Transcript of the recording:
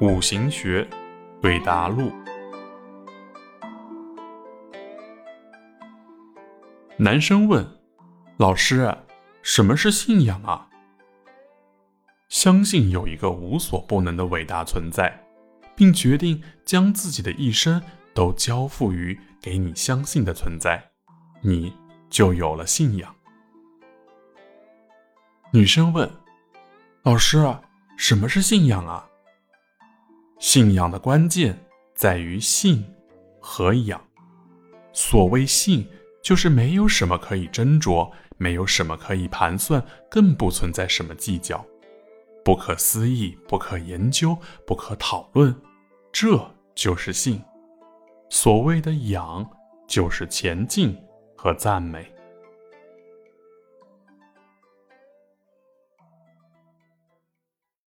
五行学对答录。男生问：“老师，什么是信仰啊？”相信有一个无所不能的伟大存在，并决定将自己的一生都交付于给你相信的存在，你就有了信仰。女生问：“老师，什么是信仰啊？”信仰的关键在于信和仰。所谓信，就是没有什么可以斟酌，没有什么可以盘算，更不存在什么计较，不可思议，不可研究，不可讨论，这就是信。所谓的仰，就是前进和赞美。